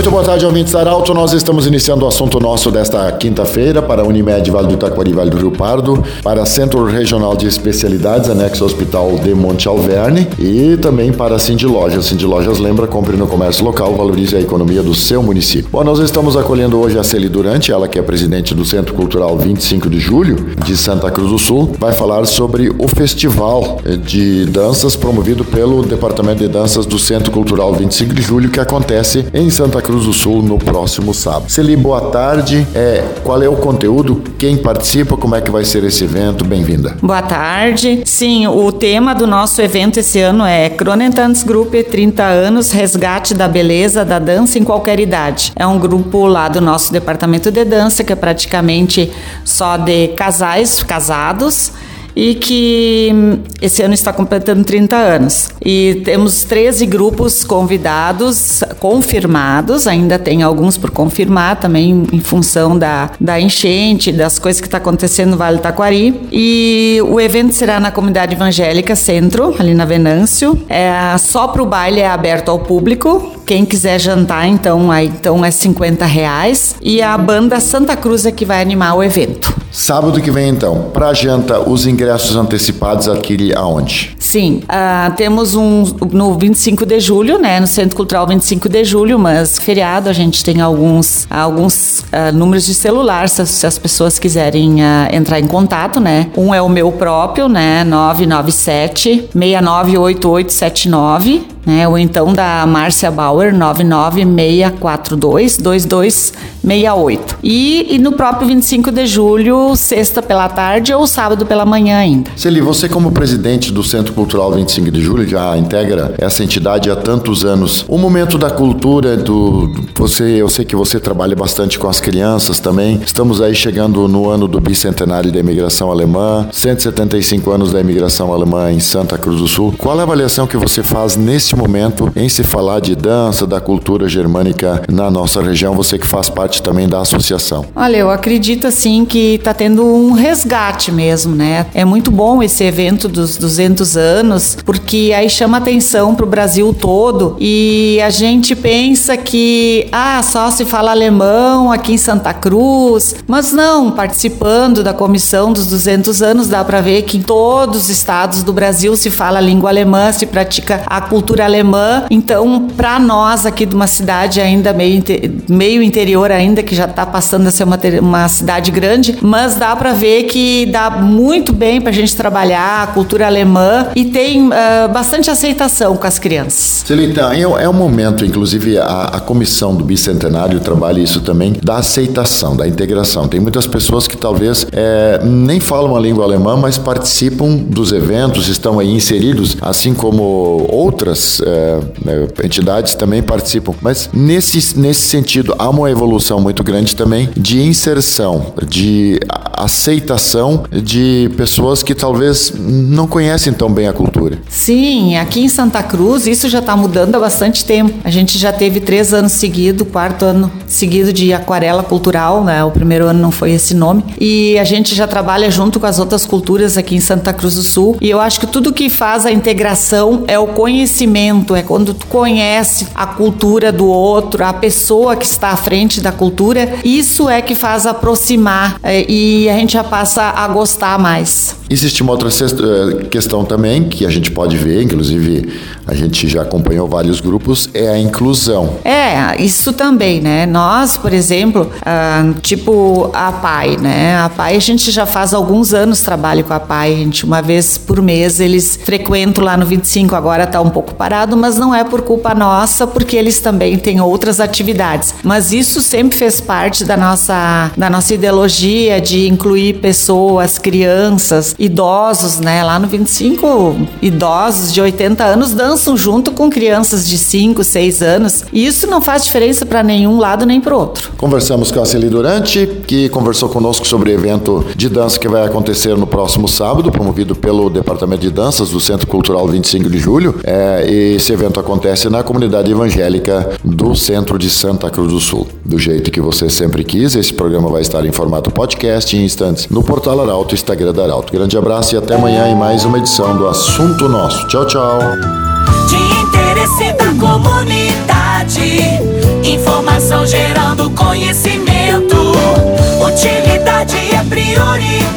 Muito boa tarde, ouvintes Arauto. Nós estamos iniciando o assunto nosso desta quinta-feira para a Unimed Vale do Taquari Vale do Rio Pardo, para Centro Regional de Especialidades, anexo Hospital de Monte Alverne e também para a Cindy Lojas. Cindy Lojas lembra, compre no comércio local, valorize a economia do seu município. Bom, nós estamos acolhendo hoje a Celi Durante, ela que é presidente do Centro Cultural 25 de Julho de Santa Cruz do Sul, vai falar sobre o festival de danças promovido pelo Departamento de Danças do Centro Cultural 25 de Julho que acontece em Santa Cruz do Sul no próximo sábado. Celi, boa tarde. É, qual é o conteúdo? Quem participa? Como é que vai ser esse evento? Bem-vinda. Boa tarde. Sim, o tema do nosso evento esse ano é Cronentans Group 30 anos, resgate da beleza da dança em qualquer idade. É um grupo lá do nosso departamento de dança que é praticamente só de casais casados e que hum, esse ano está completando 30 anos. E temos 13 grupos convidados, confirmados, ainda tem alguns por confirmar também em função da, da enchente, das coisas que está acontecendo no Vale do Taquari. E o evento será na comunidade evangélica Centro, ali na Venâncio. É, só para o baile é aberto ao público. Quem quiser jantar, então, aí, então é 50 reais. E a banda Santa Cruz é que vai animar o evento. Sábado que vem, então, para janta, os ingressos antecipados adquire aonde? Sim, ah, temos um no 25 de julho, né, no Centro Cultural 25 de julho, mas feriado a gente tem alguns alguns ah, números de celular se, se as pessoas quiserem ah, entrar em contato, né. Um é o meu próprio, né, 997 698879, né, ou então da Márcia Bauer 99642 2268. E, e no próprio 25 de julho, sexta pela tarde ou sábado pela manhã ainda. Celi, você como presidente do Centro Cultural 25 de Julho já integra essa entidade há tantos anos. O momento da cultura, do, do- você, eu sei que você trabalha bastante com as crianças também. Estamos aí chegando no ano do bicentenário da imigração alemã, 175 anos da imigração alemã em Santa Cruz do Sul. Qual é a avaliação que você faz neste momento em se falar de dança, da cultura germânica na nossa região? Você que faz parte também da associação. Olha, eu acredito assim que está tendo um resgate mesmo, né? É muito bom esse evento dos 200 anos, porque aí chama atenção para o Brasil todo e a gente pensa que ah, só se fala alemão aqui em Santa Cruz, mas não, participando da comissão dos 200 anos dá para ver que em todos os estados do Brasil se fala a língua alemã, se pratica a cultura alemã. Então, para nós aqui de uma cidade ainda meio, meio interior ainda, que já está passando a ser uma, uma cidade grande, mas dá para ver que dá muito bem para a gente trabalhar a cultura alemã e tem ah, bastante aceitação com as crianças. Celita, é, é um momento, inclusive a, a comissão do Bicentenário trabalha isso também, da aceitação, da integração. Tem muitas pessoas que talvez é, nem falam a língua alemã, mas participam dos eventos, estão aí inseridos, assim como outras é, né, entidades também participam. Mas nesse, nesse sentido, há uma evolução muito grande também de inserção, de aceitação de pessoas que talvez não conhecem tão bem a cultura. Sim, aqui em Santa Cruz isso já está mudando há bastante tempo. A gente já teve três anos seguidos, quarto ano seguido de aquarela cultural, né? O primeiro ano não foi esse nome. E a gente já trabalha junto com as outras culturas aqui em Santa Cruz do Sul. E eu acho que tudo que faz a integração é o conhecimento, é quando tu conhece a cultura do outro, a pessoa que está à frente da cultura. Isso é que faz aproximar eh, e a gente já passa a gostar mais. Existe uma outra eh, questão também que a gente pode ver, inclusive a gente já acompanhou vários grupos, é a inclusão. É, isso também, né? Nós, por exemplo, ah, tipo a PAI, né? A PAI a gente já faz alguns anos trabalho com a PAI, a gente uma vez por mês eles frequentam lá no 25, agora tá um pouco parado, mas não é por culpa nossa, porque eles também têm outras atividades. Mas isso sempre fez parte da nossa da nossa ideologia de incluir pessoas, crianças, idosos, né? Lá no 25, idosos de 80 anos dançam junto com crianças de 5, 6 anos. E isso não faz diferença para nenhum lado nem para outro. Conversamos com a Celi Durante, que conversou conosco sobre o evento de dança que vai acontecer no próximo sábado, promovido pelo Departamento de Danças do Centro Cultural 25 de Julho. É, esse evento acontece na comunidade evangélica do centro de Santa Cruz do Sul. Do jeito que você sempre quis, esse programa vai estar em formato podcast em instantes no portal Arauto, Instagram da Arauto. Grande abraço e até amanhã em mais uma edição do Assunto Nosso. Tchau, tchau. De interesse da comunidade, informação gerando conhecimento. Utilidade é prioridade